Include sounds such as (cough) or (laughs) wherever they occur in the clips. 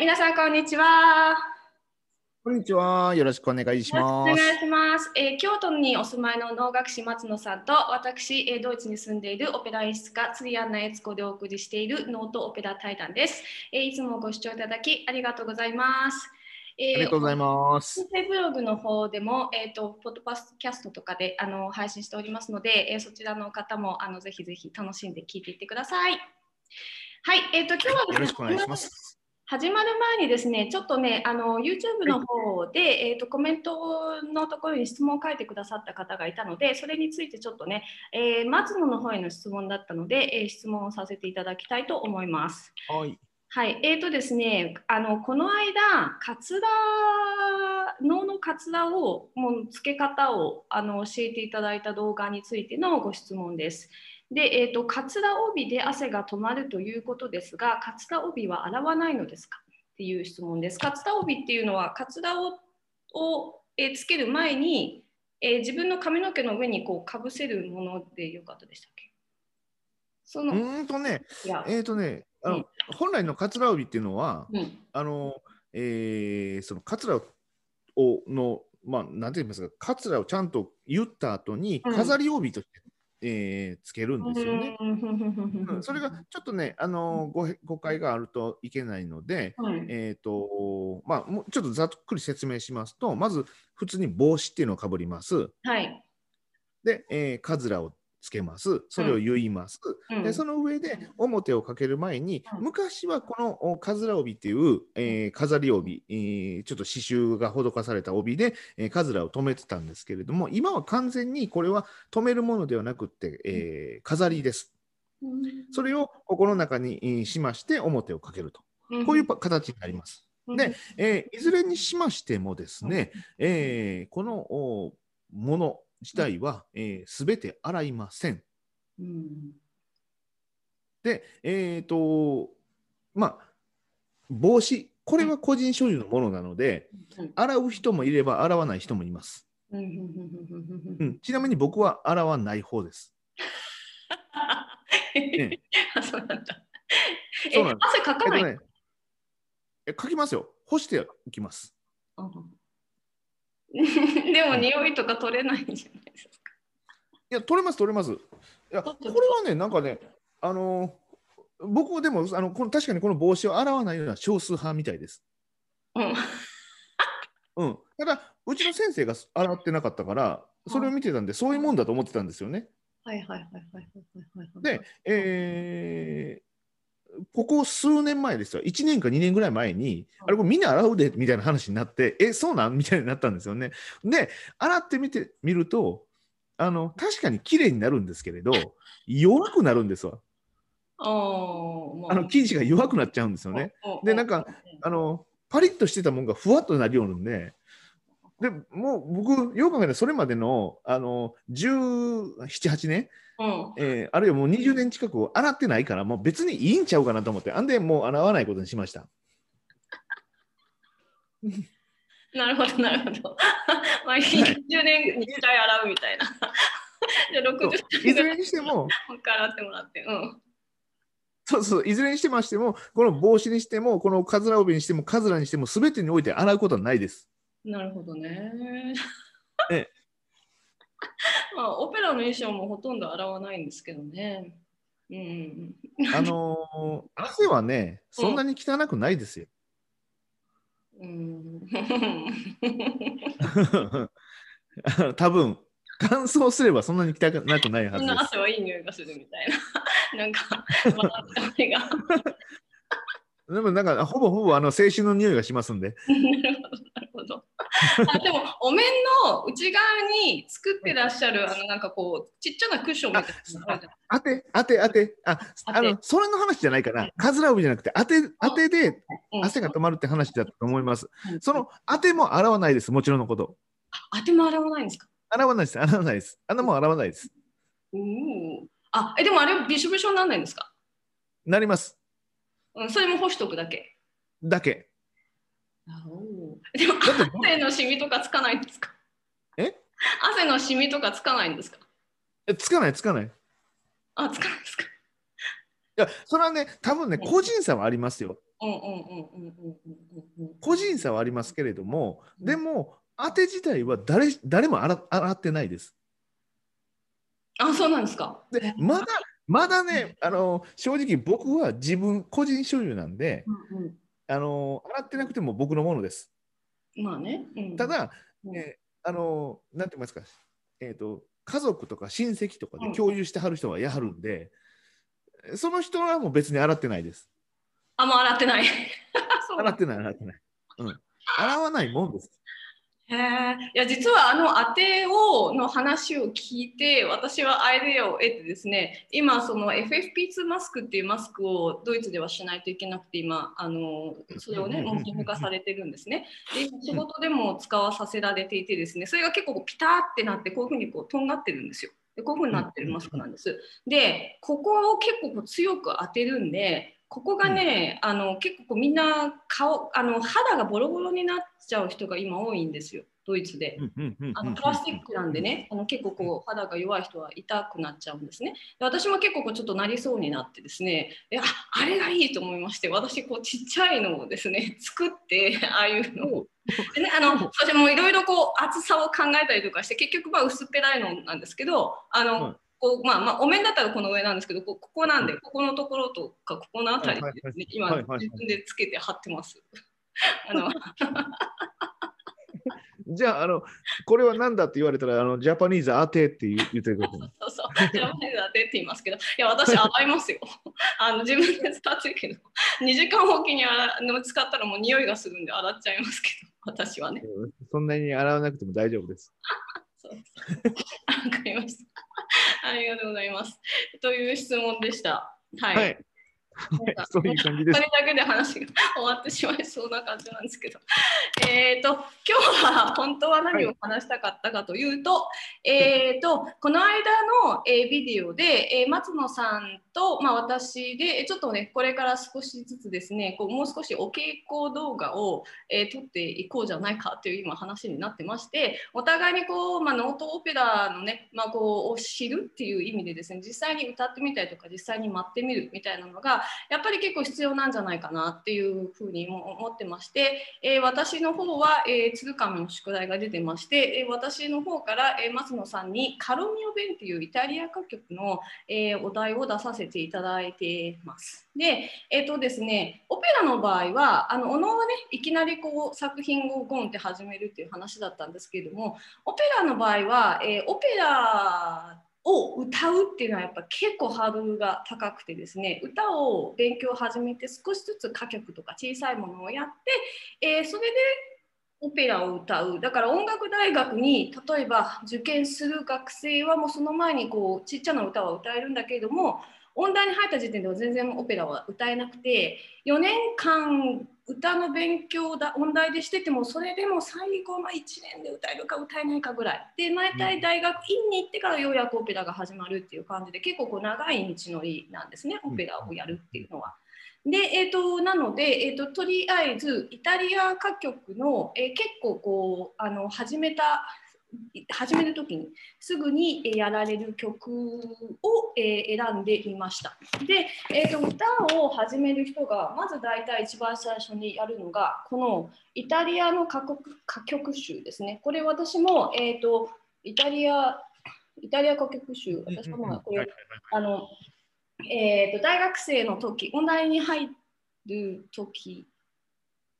皆さんこんにちは。こんにちは。よろしくお願いします。お願いします。えー京都にお住まいの能楽師松野さんと私、えードイツに住んでいるオペラ演出家釣りアンナ悦子でお送りしているノートオペラ対談です、えーいつもご視聴いただきありがとうございます。えーありがとうございます。音声ブログの方でも、えー、とポッドパスキャストとかであの配信しておりますので、えーそちらの方もあのぜひぜひ楽しんで聞いていってください。はい、えー、と今日はねよろしくお願いします。始まる前にですね、ちょっとね、あの YouTube の方で、えー、とコメントのところに質問を書いてくださった方がいたので、それについてちょっとね、えー松野の方への質問だったので、えー質問をさせていただきたいと思います。はい。はい、えーとですね、あのこの間、カツラ、脳のカツラを、もう付け方をあの教えていただいた動画についてのご質問です。で、えーと、カツラ帯で汗が止まるということですが、カツラ帯は洗わないのですか？っていう質問です。カツラ帯っていうのは、カツラをを、えーつける前に、えー自分の髪の毛の上にこうかぶせるものでよかったでしたっけ？そうの、ーんとね、えっ、とね、あの、うん。本来のカツラ帯っていうのは、うん、あの、えーそのカツラをの、まあ、なんて言いますか、カツラをちゃんと言った後に、うん。飾り帯として、えーつけるんですよね。それがちょっとね、あのご誤解があるといけないので、はいえーとまあ、もうちょっとざっくり説明しますと、まず普通に帽子っていうのをかぶります。はい。で、えーカズラをつけます。それを結います。うんで、その上で表をかける前に、うん昔はこのおカズラ帯っていう、えー飾り帯、えーちょっと刺繍が施された帯で、えーカズラを留めてたんですけれども、今は完全にこれは留めるものではなくって、えー飾りです。それをここの中にえーしまして表をかけると。こういうパ形になります。で、えーいずれにしましてもですね、えーこのおもの自体はすべ、て洗いません。うん、で、えっ、と、まあ、帽子、これは個人所有のものなので、うん洗う人もいれば洗わない人もいます。うんうんうんうんうんうん、ちなみに僕は洗わない方です。(laughs) え汗かかない？えっとね、え書きますよ。干していきます。うん (laughs) でも匂いとか取れないんじゃないですか。いや、取れます、取れます。いや、これはね、なんかね、あのー僕でもあのこの確かにこの帽子を洗わないような少数派みたいです。うんうん、ただ、うちの先生が洗ってなかったから、それを見てたんで、そういうもんだと思ってたんですよね。はいはいはいはいはいはいはい。で、えーここ数年前ですよ、1年か2年ぐらい前に、うんあれ、これみんな洗うでみたいな話になって、え、そうなん？みたいになったんですよね。で、洗ってみてみると、あの確かに綺麗になるんですけれど、弱くなるんですわ。あの生地が弱くなっちゃうんですよね。。うんでなんか、あのパリッとしてたもんがふわっとなるようなんで、でもう僕、よく考えたらそれまでのあの17、8年、うんえーあるいはもう20年近く洗ってないから、もう別にいいんちゃうかなと思って、あんでもう洗わないことにしました。なるほどなるほど。まあ10年に1回洗うみたいな。じゃあそう60いずれにしても、もう一回洗ってもらって。うん。そうそう、いずれにしてましても、この帽子にしても、このカズラ帯にしても、カズラにしても、すべてにおいて洗うことはないです。なるほどね。え (laughs) まあ、オペラの衣装もほとんど洗わないんですけどね。うん。あのー汗はね、そんなに汚くないですよ。うん。(laughs) 多分乾燥すればそんなに汚くないはずです。みんな汗はいい匂いがするみたいな。なんか、まあ、汗が。でもなんかほぼほぼあの青春の匂いがしますんで。(laughs) なるほど。あでも、お面の内側に作ってらっしゃる、あの、なんかこう、ちっちゃなクッションみたいなあて当て当てああのそれの話じゃないかな。カズラ帯じゃなくて当て当てでうん汗が止まるって話だと思います。うんその当ても洗わないです。もちろんのこと。当ても洗わないんですか？洗わないです。洗わないです。あんなもん洗わないです。おお。あ、え、でもあれ、びしょびしょにならないんですか？なります。うん、それも干しとくだけ。だけ。でも汗のシミとかつかないんですか？え？汗のシミとかつかないんですか？えつかないつかない。あつかないですか？いやそれはね多分ね、個人差はありますよ。個人差はありますけれども、でも当て自体は誰誰も洗洗ってないです。あそうなんですか。でまだまだねあの正直僕は自分個人所有なんでうんあの洗ってなくても僕のものですうん。まあね。うんた、だ、うんえーあのなんて言いますか、えー、と家族とか親戚とかうんで共有してはる人はやはるんで、その人はもう別に洗ってないです。あ、もう洗ってない。(laughs) 洗ってない、洗ってない。うん、洗わないもんです。いや実はあの当てをの話を聞いて私はアイデアを得てですね今その FFP2 マスクっていうマスクをドイツではしないといけなくて今あのそれをねもう義務化されてるんですね。で今仕事でも使わさせられていてですねそれが結構ピターってなってこういうふうにこうとんがってるんですよ。でこういうふうになってるマスクなんです。でここを結構こう強く当てるんでここがね、あの結構みんな顔あの肌がボロボロになっちゃう人が今多いんですよドイツで。あのプラスチックなんでね、あの結構こう肌が弱い人は痛くなっちゃうんですね。で私も結構こうちょっとなりそうになってですね、でああれがいいと思いまして、私こうちっちゃいのをですね (laughs) 作ってああいうのを。でね、あのそれもいろいろこう厚さを考えたりとかして結局まあ薄っぺらいのなんですけど、あの、はいこうまあまあお面だったらこの上なんですけど、こここなんでここのところとかここのあたりでですね、今自分でつけて貼ってます。(laughs) あの (laughs) じゃああの、これは何だって言われたら、あのジャパニーズ当てって言う言ってください。(laughs) そうそう、ジャパニーズ当てって言いますけど、いや、私、洗いますよ。あの自分で使ってるけど、2時間おきに洗使ったらもう匂いがするんで洗っちゃいますけど、私はね。うんそんなに洗わなくても大丈夫です。そうですわかりました。ありがとうございます。という質問でした。はい。はい。(laughs) そういう感じですこれ。だけで話が終わってしまいそうな感じなんですけど。(laughs) えっ、と、今日は本当は何を話したかったかというと、えっ、と、この間の、えービデオで、えー松野さんと、まあ、私で、えーちょっとね、これから少しずつですね、こうもう少しお稽古動画を、えー撮っていこうじゃないかという今話になってまして、お互いにこう、まあ、ノートオペラのね、まあ、こうを知るっていう意味でですね、実際に歌ってみたりとか、実際に待ってみるみたいなのが、やっぱり結構必要なんじゃないかなっていうふうにも思ってまして、えー私の方は、えー鶴亀の宿題が出てまして、えー私の方から、えー松野さんにカロミオ弁っていうイタリア歌曲の、えーお題を出させていただいてます。で、えっ、とですね、オペラの場合は、あのおのはね、いきなりこう作品をゴンって始めるっていう話だったんですけれども、オペラの場合は、えーオペラを歌うっていうのはやっぱ結構ハードルが高くてですね歌を勉強を始めて少しずつ歌曲とか小さいものをやって、えーそれでオペラを歌う。だから音楽大学に例えば受験する学生はもうその前にこうちっちゃな歌は歌えるんだけれども音大に入った時点では全然オペラは歌えなくて4年間歌の勉強だ音大でしててもそれでも最後の1年で歌えるか歌えないかぐらい。で毎回大学院に行ってからようやくオペラが始まるっていう感じで結構こう長い道のりなんですねオペラをやるっていうのは。で、えー、となので、えー、ととりあえずイタリア歌曲の、えー結構こうあの始めた始める時にすぐにえーやられる曲を、えー選んでみました。で、えー、と歌を始める人がまず大体一番最初にやるのがこのイタリアの歌曲歌曲集ですね。これ私も、えー、とイタリアイタリア歌曲集私もこれあの、えー、と大学生の時、音大に入る時、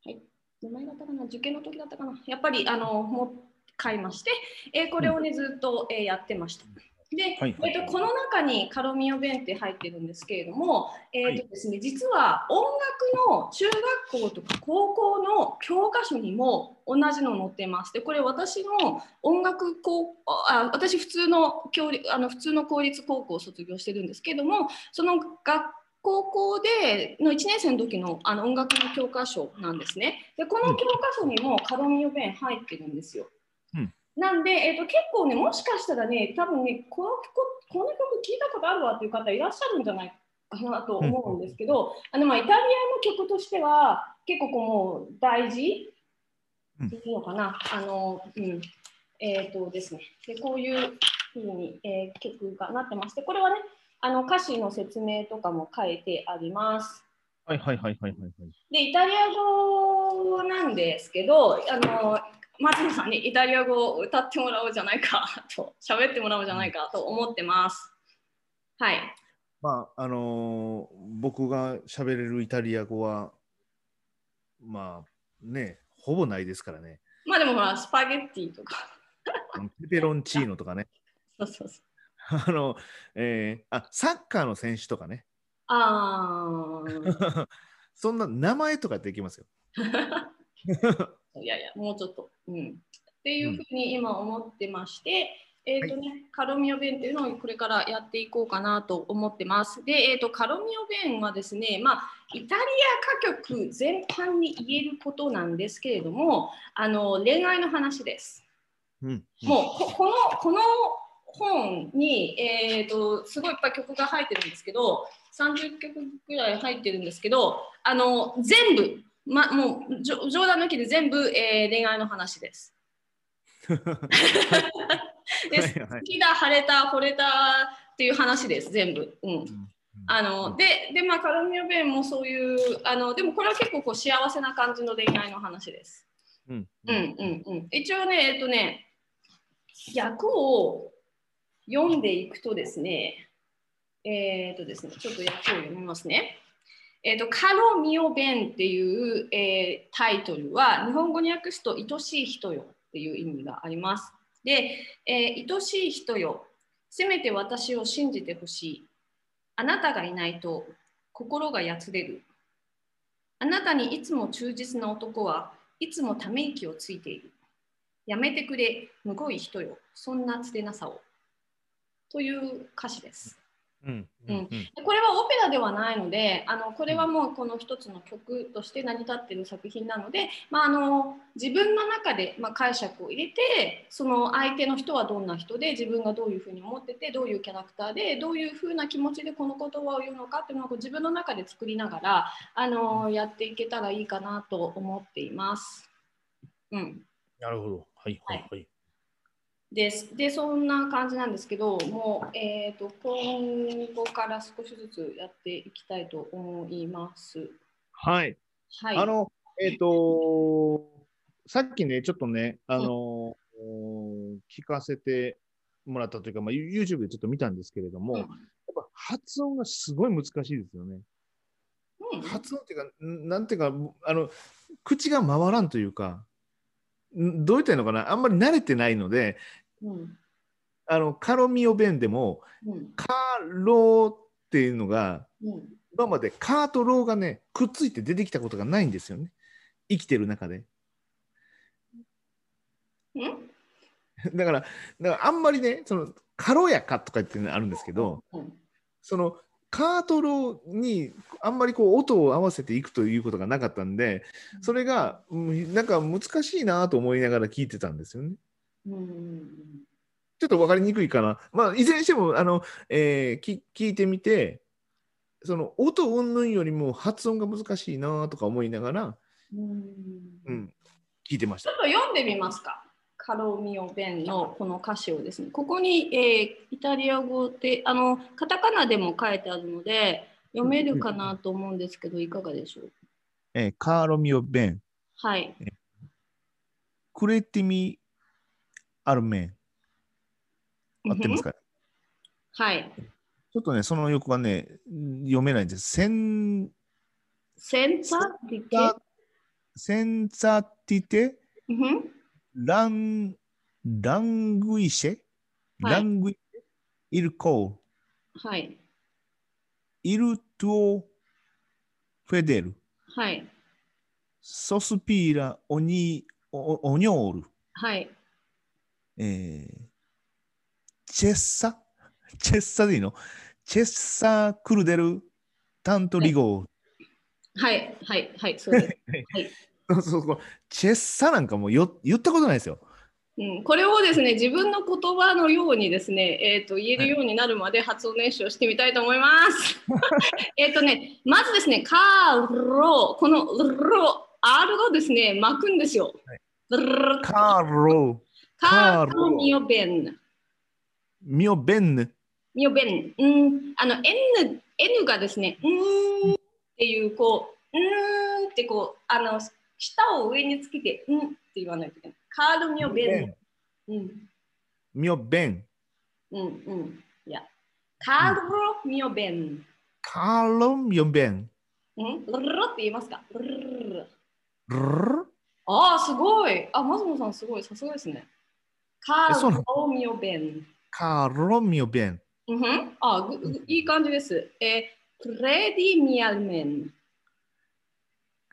はい、名前だったかな、受験の時だったかな、やっぱりあのもう買いまして、えーこれをね、ずっと、えーやってました。で、はいえー、とこの中にカロミオ弁って入ってるんですけれども、えーとですね、実は音楽の中学校とか高校の教科書にも同じの載ってます。でこれ私の音楽高あ私普通の教あの普通の公立高校を卒業してるんですけどもその学高校での1年生の時のあの音楽の教科書なんですね。でこの教科書にもカロミオ弁入ってるんですよ。うんなんで、えー、と結構ねもしかしたらね多分ねこの曲この曲聞いたことあるわっていう方いらっしゃるんじゃないかなと思うんですけど、あのまあイタリアの曲としては結構こうもう大事？うん。っていうのかな、あのうん。えっ、とですね。でこういうふうに、えー曲がなってましてこれはねあの歌詞の説明とかも書いてあります。はいはいはいはいはいはい。で、イタリア語なんですけど、あの松野さんにイタリア語を歌ってもらおうじゃないかと、喋ってもらおうじゃないかと思ってます。はい。まああのー僕が喋れるイタリア語はまあねほぼないですからね。まあでもほら、スパゲッティとか。ペペロンチーノとかね。(laughs) そうそうそう。あの、えーあサッカーの選手とかね。あー。(laughs) そんな名前とかできますよ。(laughs) いやいや、もうちょっと。うん、っていうふうに今思ってまして、えーとねカロミオ弁っていうのをこれからやっていこうかなと思ってます。で、えー、とカロミオ弁はですね、まあ、イタリア歌曲全般に言えることなんですけれども、あの恋愛の話です。うん、もうここのこの本に、えー、とすごいいっぱい曲が入ってるんですけど30曲ぐらい入ってるんですけどあの全部、ま、もう冗談抜きで全部、えー恋愛の話です。(laughs) ではいはい好きだ晴れた惚れたっていう話です全部。うんあのでで、まあ、カロミオベンもそういうあのでもこれは結構こう幸せな感じの恋愛の話です。うんうんうんうん、一応ね、えっとね、訳を読んでいくとですね、えっとですね、ちょっと訳を読みますね。えっと、カロミオベンっていう、えータイトルは、日本語に訳すと、愛しい人よっていう意味があります。で、えー愛しい人よ、せめて私を信じてほしい。あなたがいないと心がやつれる。あなたにいつも忠実な男はいつもため息をついている。やめてくれ、むごい人よ、そんなつれなさを。という歌詞です。うんうんうんでこれはオペラではないので、あのこれはもうこの一つの曲として成り立っている作品なので、まあ、あの自分の中で、まあ、解釈を入れて、その相手の人はどんな人で、自分がどういうふうに思ってて、どういうキャラクターで、どういうふうな気持ちでこの言葉を言うのかっていうのをこう自分の中で作りながら、あのやっていけたらいいかなと思っています。うんなるほど。はいはいはい。ですでそんな感じなんですけどもう、えー、と今後から少しずつやっていきたいと思います。はい。はい、あの、えっ、と、さっきね、ちょっとね、あの、聞かせてもらったというか、まあ、YouTube でちょっと見たんですけれども、うんやっぱ発音がすごい難しいですよね。うん発音っていうか、んなんていうか、あの、口が回らんというか、んどう言ったらいいのかな、あんまり慣れてないので、うんあの、カロミオ弁でも、うんカローっていうのが、うん今までカーとローがね、くっついて出てきたことがないんですよね。生きてる中で。うん (laughs) だから、だからあんまりね、その軽やかとかっていうのあるんですけど、うんそのカートローにあんまりこう音を合わせていくということがなかったんで、それがうんなんか難しいなと思いながら聞いてたんですよね。うんちょっと分かりにくいかな。まあ、いずれにしても、あの、えーき聞いてみて、その音云々よりも発音が難しいなとか思いながら、うんうん、聞いてましたちょっ。と読んでみますか？カロミオベンのこの歌詞をですね、ここに、えーイタリア語で、あの、カタカナでも書いてあるので、読めるかなと思うんですけど、いかがでしょう？えーカーロミオ・ベン、はい。クレティミ・アルメン、合ってますか、はい。ちょっとね、その横がね、読めないんです。センセンターディケザセンザティテ・うん。ラン、ラングイシェ、はい。ラングイシェ、イルコー、はい。イルトゥオ・フェデル、はい。ソスピーラ・オニオオニョール、はい。えーチェッサ、チェッサでいいの？チェッサ・クルデル・タントリゴー。はい。はい。はい。そうです。(laughs) はい。そうそうそうチェッサなんかもうよ言ったことないですよ。うん、これをですね、自分の言葉のようにですね、えー、と言えるようになるまで発音練習をしてみたいと思います。(laughs) えっとね、まずですね、カーロ、このロ、R をですね、巻くんですよ。ルカーロ、カーカーロロミオベン。ミオベンヌ、みよべん。うん。あの、N、N がですね、うーんっていう、こう、うーんってこう、あの、舌を上につけて、うんって言わないといけない。カールみよべん。うん。みよべん。うんうん。いや。カールみよべん。カーロみよべん。うん？ルルルって言いますか？ルルルルルるああ、すごい。あ、マズモさんすごい。さすがですね。カえそうなールみよべん。カーロみよべん。うんあいい感じです。えー、 Credimi almen。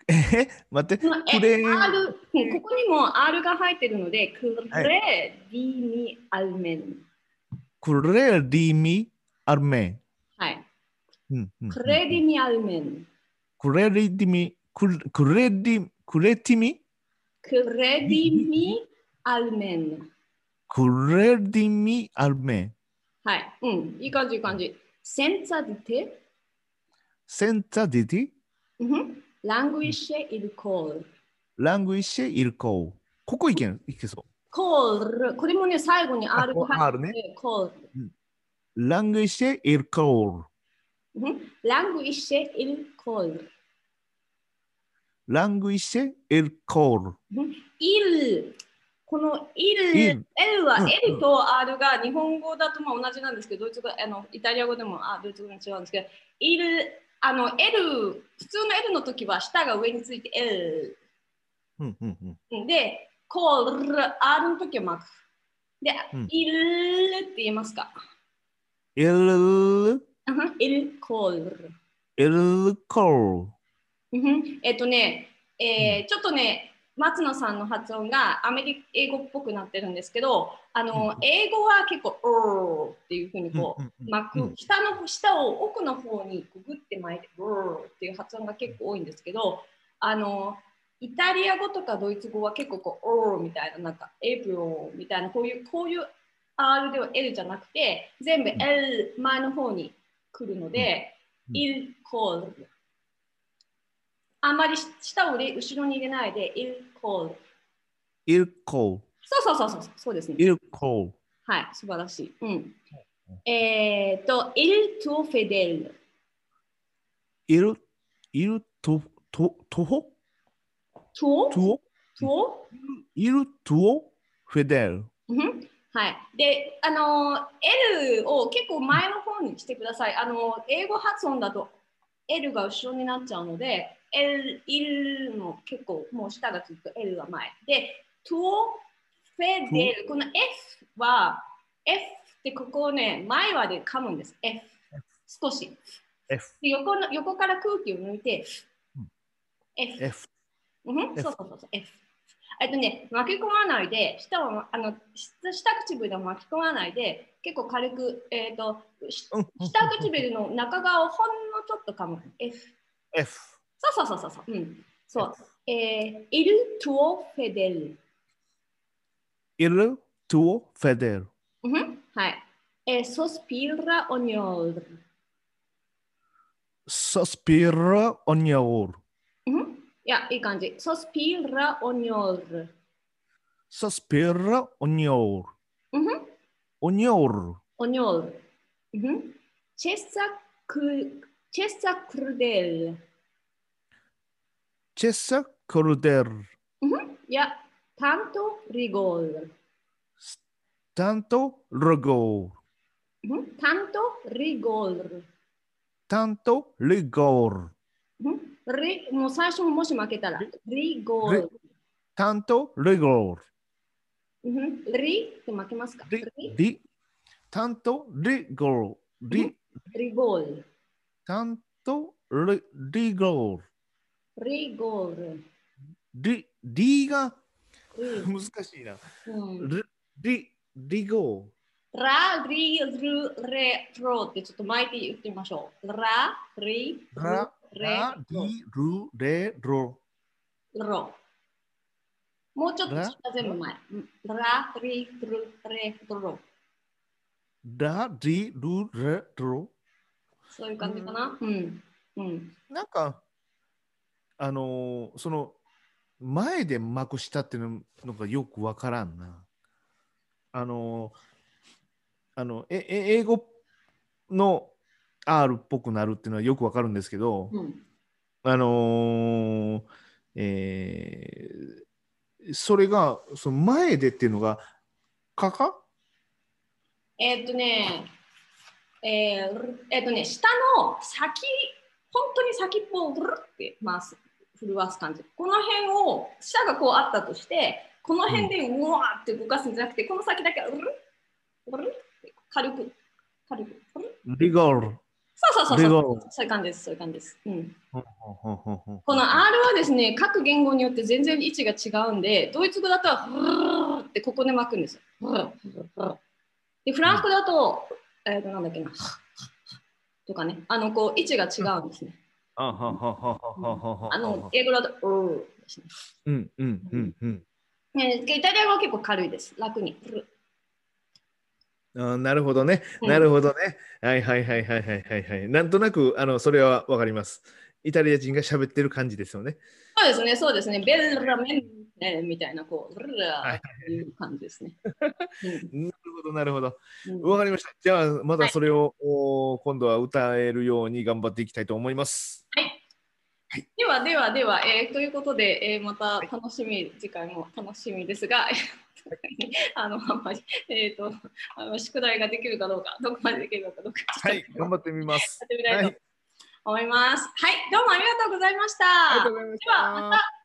え待って、 Creここにも R が入ってるので、 Credimi almen。 Credimi almen。はい。うんうん Cre dimi almen。 Credimi、Cre Credi、Credimi Credimi almen。 Credimi almen。はい。うん。いい感じ、いい感じ。センサディテ。センタディティ、うんラングイッシェイルコール。ラングイッシェイルコー。ここいけん、いけそコール。これもね、最後に R が入ってて、コール。う。ラングイッシェイルコー。このイル、L はうん L と R が日本語だとまあ同じなんですけど、ドイツ語あのイタリア語でもあドイツ語に違うんですけど、イル、あの L、普通の L の時は下が上について L。うんうんうん。で、コール、R の時はマーク。で、うんイルって言いますか。イル、うんイルコール。イルコール。うんえっとね、えーちょっとね、松野さんの発音がアメリカ英語っぽくなってるんですけど、あの、うん。英語は結構、おーっていうふうにこう、巻く、うん下の下を奥の方にこうグって巻いて、おーっていう発音が結構多いんですけど、あの、イタリア語とかドイツ語は結構こう、おーみたいな、なんか、エブロみたいな、こういう、こういう R では L じゃなくて、全部 L 前の方に来るので、ルコール。あんまり下を後ろに入れないで、イルコール。イルコール。そうそうそうそう、そうですね。イルコール。はい、素晴らしい。うん。えっ、と、イルトフェデル。イル、イルト、ト、トホ？トトオトイルトオフェデル。うんはい。で、あの、L を結構前の方にしてください。あの、英語発音だと L が後ろになっちゃうので、L、イルも結構もう下がつくと L が前。で、トフェデル。この F は、F ってここをね、前はで噛むんです。F。少し。F。で横の横から空気を抜いてうん F。F。うん、そうそうそうそう、F。えっとね、巻き込まないで、下をあの下下唇を巻き込まないで、結構軽く、えっ、と、しうん下唇の中側をほんのちょっと噛む。F。F。そうそうそうそうそう。うん。そう。えー、イルトゥフェデル。イルトオフェデル。うん、はい。えー、ソスピラオニョル。ソスピラオニョール。うん。いや、いい感じ。ソスピラオニョル。ソスピラオニョール。うん。オニョール。オニョル。うん。チェサク、チェサクルデル。チェサクルデル。うん。いや、タントリゴール。タントルゴール。うん。タントリゴール。タントリゴール。うん。リ、もう最初ももし負けたら、リゴール。タントリゴール。うん。リって負けますかリリ、リ、タントリゴール。リ、リリがリ難しいな。うん、リ、リ、リゴラ、リ、ル、レ、ロってちょっと巻いて言ってみましょう。ラ、リ、ール。レ、リ、ル、レ、ロ。ロ。もうちょっと全部前。うんラ、リ、ル、レ、ロ。ラ、リ、ル、レ、ロ。そういう感じかな？うん。うん。なんか、あのーその、前で巻く下っていうのがよくわからんな。あのーあの、え、え英語っの R っぽくなるっていうのはよくわかるんですけど、うん。あのーえーそれがその前でっていうのがかか？えーっとね、えーえーっとね、下の先、本当に先っぽをぐるって回す、震わす感じ。この辺を、下がこうあったとして、この辺でうわーって動かすんじゃなくて、この先だけうるうるって軽く、軽く。リガール。そうそうそうレそう。ゴそういう感じです、そういう感じです。うん。この R はですね、各言語によって全然位置が違うんで、ドイツ語だと、ふーってここで巻くんですで、フランス語だと、えっ、と、なんだっけな、とかね、あの、こう、位置が違うんですね。あはははははははあの、英語だと、う。うんうんうんうんねイタリア語は結構軽いです。楽に。あーなるほどね、うんなるほどね。はいはいはいはいはいはいはい。なんとなくあのそれはわかります。イタリア人が喋ってる感じですよね。そうですね、そうですね。ベルラメンえーみたいな、こう、ブルラーいう感じですね。なるほどなるほど。わかりました。じゃあまだそれを、お今度は歌えるように頑張っていきたいと思います。はい。はいではではでは、えーということで、えーまた楽しみ、次回も楽しみですが、あのあんまり、えー、とあの宿題ができるかどうか、どこまでできるのかどうか、はい、頑張ってみますや。ってみたいと、思います。はい、どうもありがとうございました。ありがとうございましではま。た